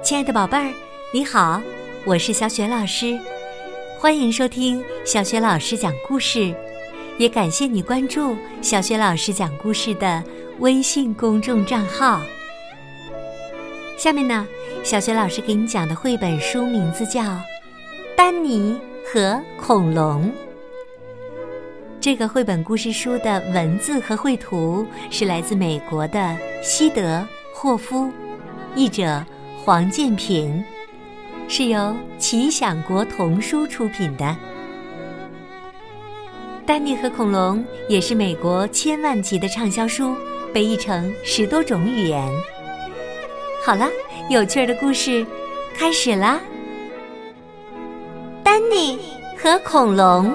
亲爱的宝贝儿，你好，我是小雪老师，欢迎收听小雪老师讲故事，也感谢你关注小雪老师讲故事的微信公众账号。下面呢，小雪老师给你讲的绘本书名字叫《丹尼和恐龙》。这个绘本故事书的文字和绘图是来自美国的西德霍夫，译者。黄建平是由奇想国童书出品的，《丹尼和恐龙》也是美国千万级的畅销书，被译成十多种语言。好了，有趣的故事开始啦！丹尼和恐龙。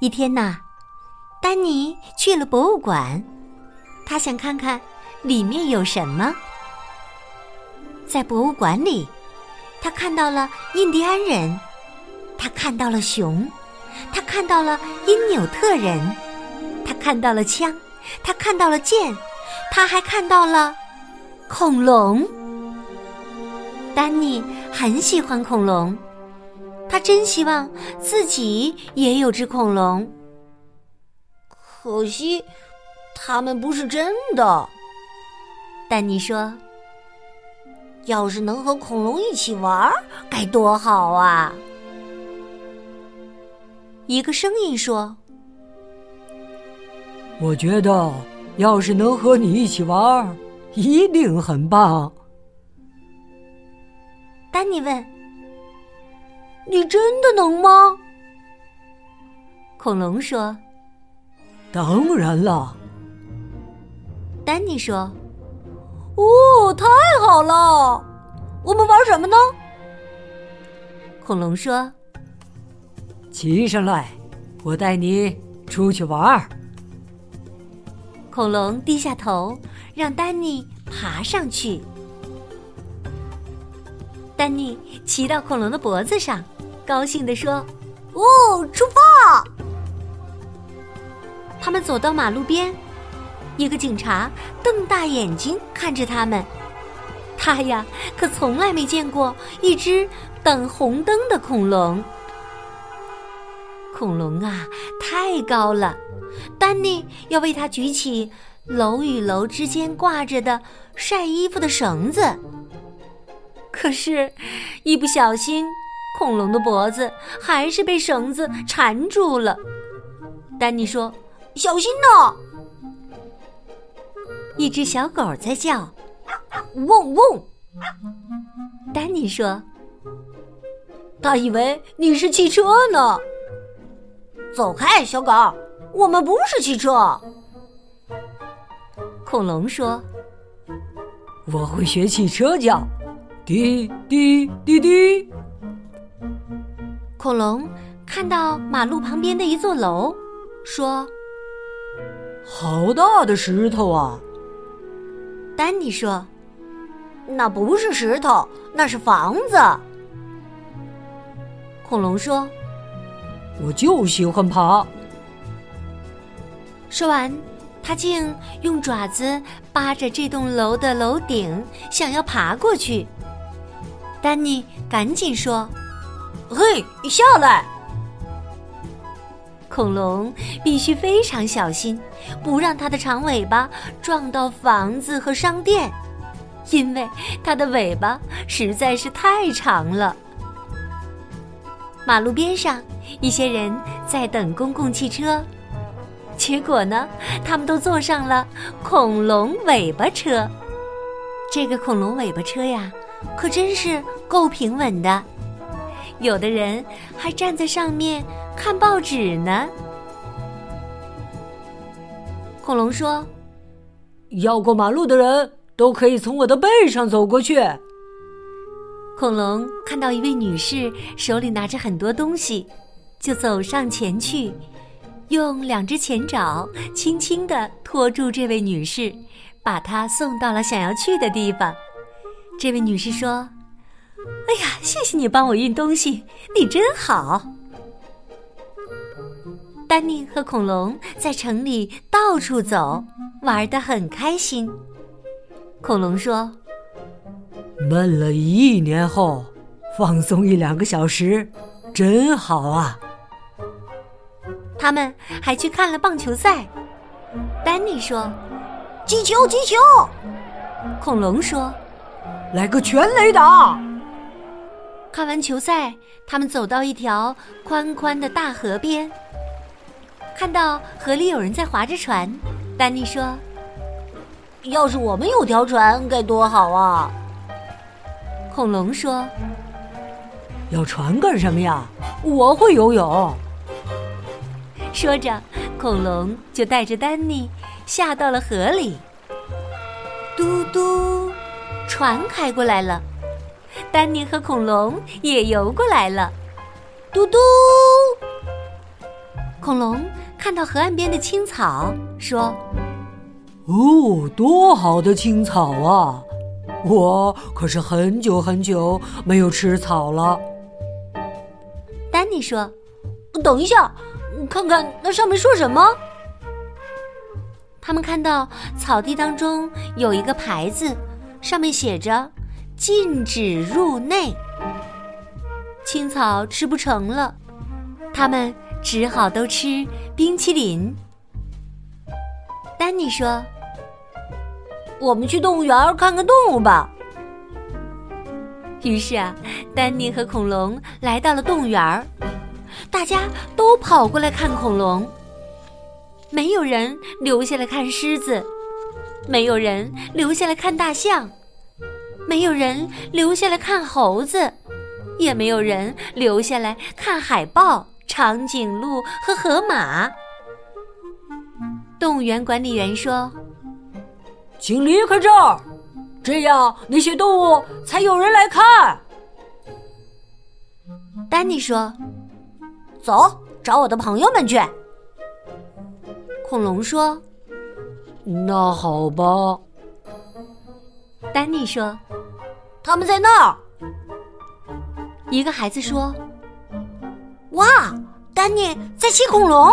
一天呐，丹尼去了博物馆，他想看看。里面有什么？在博物馆里，他看到了印第安人，他看到了熊，他看到了因纽特人，他看到了枪，他看到了剑，他还看到了恐龙。丹尼很喜欢恐龙，他真希望自己也有只恐龙，可惜，他们不是真的。丹尼说：“要是能和恐龙一起玩，该多好啊！”一个声音说：“我觉得，要是能和你一起玩，一定很棒。”丹尼问：“你真的能吗？”恐龙说：“当然了。”丹尼说。哦，太好了！我们玩什么呢？恐龙说：“骑上来，我带你出去玩。”恐龙低下头，让丹尼爬上去。丹尼骑到恐龙的脖子上，高兴地说：“哦，出发！”他们走到马路边。一个警察瞪大眼睛看着他们，他呀可从来没见过一只等红灯的恐龙。恐龙啊，太高了，丹尼要为它举起楼与楼之间挂着的晒衣服的绳子。可是，一不小心，恐龙的脖子还是被绳子缠住了。丹尼说：“小心呐！”一只小狗在叫，汪汪。丹尼说：“他以为你是汽车呢。”走开，小狗，我们不是汽车。恐龙说：“我会学汽车叫，滴滴滴滴。”恐龙看到马路旁边的一座楼，说：“好大的石头啊！”丹尼说：“那不是石头，那是房子。”恐龙说：“我就喜欢爬。”说完，他竟用爪子扒着这栋楼的楼顶，想要爬过去。丹尼赶紧说：“嘿，你下来！”恐龙必须非常小心，不让它的长尾巴撞到房子和商店，因为它的尾巴实在是太长了。马路边上，一些人在等公共汽车，结果呢，他们都坐上了恐龙尾巴车。这个恐龙尾巴车呀，可真是够平稳的。有的人还站在上面。看报纸呢。恐龙说：“要过马路的人都可以从我的背上走过去。”恐龙看到一位女士手里拿着很多东西，就走上前去，用两只前爪轻轻的托住这位女士，把她送到了想要去的地方。这位女士说：“哎呀，谢谢你帮我运东西，你真好。”丹尼和恐龙在城里到处走，玩得很开心。恐龙说：“闷了一年后，放松一两个小时，真好啊！”他们还去看了棒球赛。丹尼说：“击球，击球！”恐龙说：“来个全垒打！”看完球赛，他们走到一条宽宽的大河边，看到河里有人在划着船。丹尼说。要是我们有条船该多好啊！恐龙说：“要船干什么呀？我会游泳。”说着，恐龙就带着丹尼下到了河里。嘟嘟，船开过来了，丹尼和恐龙也游过来了。嘟嘟，恐龙看到河岸边的青草，说。哦，多好的青草啊！我可是很久很久没有吃草了。丹尼说：“等一下，看看那上面说什么。”他们看到草地当中有一个牌子，上面写着“禁止入内”。青草吃不成了，他们只好都吃冰淇淋。丹尼说。我们去动物园看看动物吧。于是啊，丹尼和恐龙来到了动物园大家都跑过来看恐龙。没有人留下来看狮子，没有人留下来看大象，没有人留下来看猴子，也没有人留下来看海豹、长颈鹿和河马。动物园管理员说。请离开这儿，这样那些动物才有人来看。丹尼说：“走，找我的朋友们去。”恐龙说：“那好吧。”丹尼说：“他们在那儿。”一个孩子说：“哇，丹尼在骑恐龙！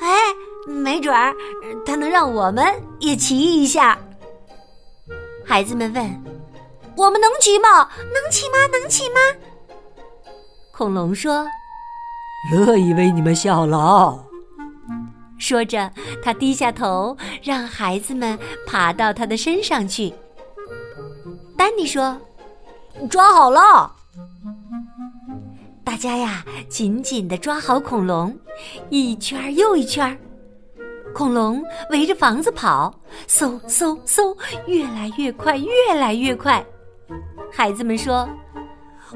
哎。”没准儿，他能让我们也骑一下。孩子们问：“我们能骑吗？能骑吗？能骑吗？”恐龙说：“乐意为你们效劳。”说着，他低下头，让孩子们爬到他的身上去。丹尼说：“抓好了！”大家呀，紧紧的抓好恐龙，一圈又一圈。恐龙围着房子跑，嗖嗖嗖，越来越快，越来越快。孩子们说：“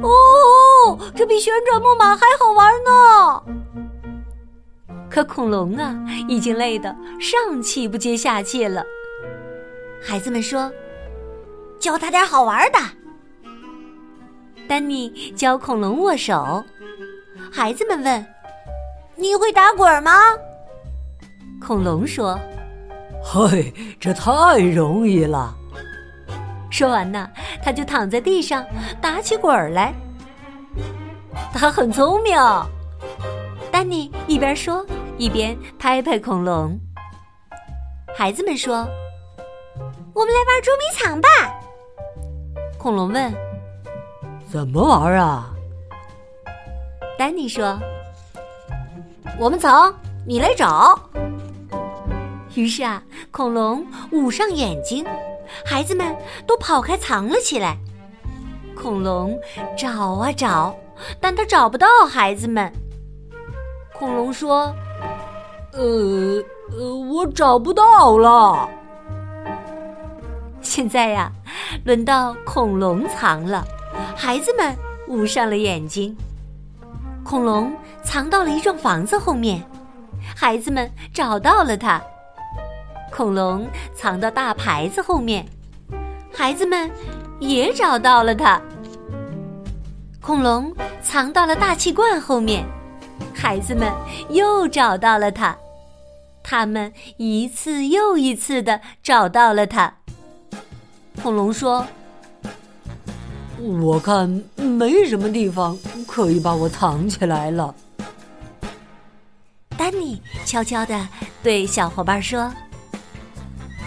哦，这比旋转木马还好玩呢！”可恐龙啊，已经累得上气不接下气了。孩子们说：“教他点好玩的。”丹尼教恐龙握手。孩子们问：“你会打滚吗？”恐龙说：“嘿，这太容易了。”说完呢，他就躺在地上打起滚儿来。他很聪明。丹尼一边说一边拍拍恐龙。孩子们说：“我们来玩捉迷藏吧。”恐龙问：“怎么玩啊？”丹尼说：“我们藏，你来找。”于是啊，恐龙捂上眼睛，孩子们都跑开藏了起来。恐龙找啊找，但他找不到孩子们。恐龙说：“呃呃，我找不到了。”现在呀，轮到恐龙藏了，孩子们捂上了眼睛。恐龙藏到了一幢房子后面，孩子们找到了它。恐龙藏到大牌子后面，孩子们也找到了它。恐龙藏到了大气罐后面，孩子们又找到了它。他们一次又一次的找到了它。恐龙说：“我看没什么地方可以把我藏起来了。”丹尼悄悄的对小伙伴说。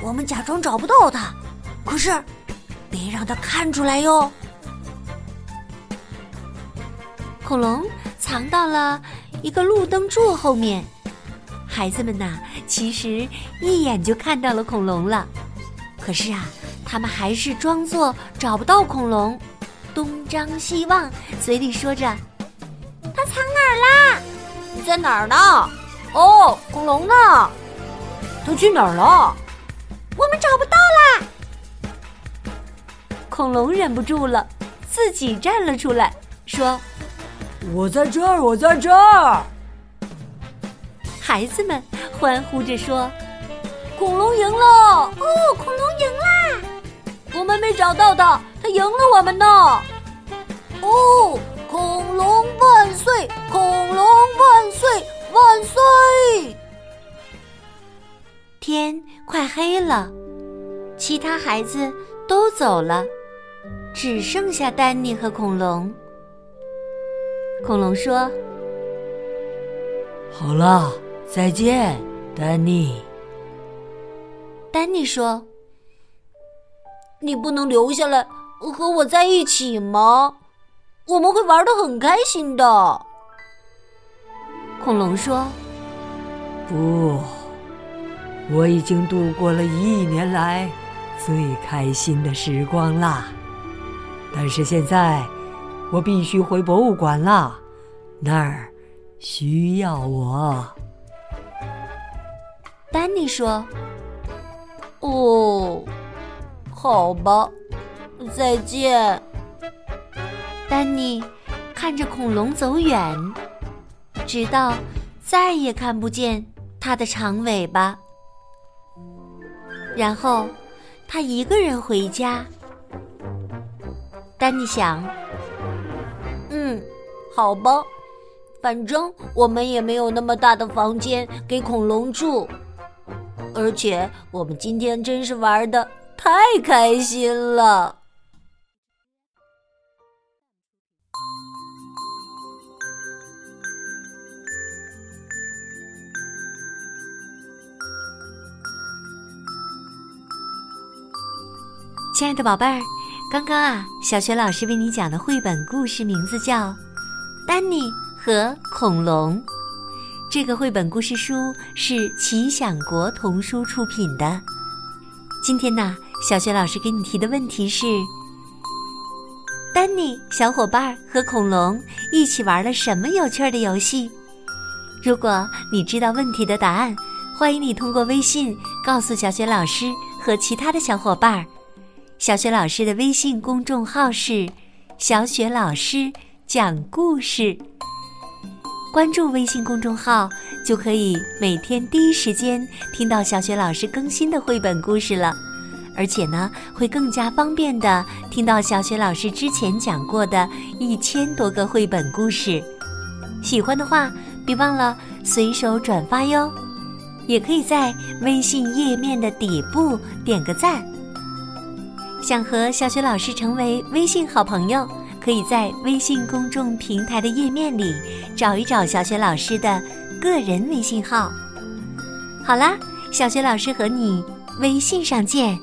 我们假装找不到他，可是别让他看出来哟。恐龙藏到了一个路灯柱后面，孩子们呐，其实一眼就看到了恐龙了。可是啊，他们还是装作找不到恐龙，东张西望，嘴里说着：“他藏哪儿啦？在哪儿呢？哦，恐龙呢？他去哪儿了？我们找不到啦！”恐龙忍不住了，自己站了出来，说。我在这儿，我在这儿！孩子们欢呼着说：“恐龙赢了！哦，恐龙赢了！我们没找到它，它赢了我们呢！哦，恐龙万岁！恐龙万岁！万岁！”天快黑了，其他孩子都走了，只剩下丹尼和恐龙。恐龙说：“好了，再见，丹尼。”丹尼说：“你不能留下来和我在一起吗？我们会玩的很开心的。”恐龙说：“不，我已经度过了一年来最开心的时光啦。但是现在……”我必须回博物馆了，那儿需要我。丹尼说：“哦，好吧，再见。”丹尼看着恐龙走远，直到再也看不见它的长尾巴，然后他一个人回家。丹尼想。嗯，好吧，反正我们也没有那么大的房间给恐龙住，而且我们今天真是玩的太开心了。亲爱的宝贝儿。刚刚啊，小雪老师为你讲的绘本故事名字叫《丹尼和恐龙》。这个绘本故事书是奇想国童书出品的。今天呢，小雪老师给你提的问题是：丹尼小伙伴和恐龙一起玩了什么有趣的游戏？如果你知道问题的答案，欢迎你通过微信告诉小雪老师和其他的小伙伴。小雪老师的微信公众号是“小雪老师讲故事”，关注微信公众号就可以每天第一时间听到小雪老师更新的绘本故事了，而且呢，会更加方便的听到小雪老师之前讲过的一千多个绘本故事。喜欢的话，别忘了随手转发哟，也可以在微信页面的底部点个赞。想和小雪老师成为微信好朋友，可以在微信公众平台的页面里找一找小雪老师的个人微信号。好啦，小雪老师和你微信上见。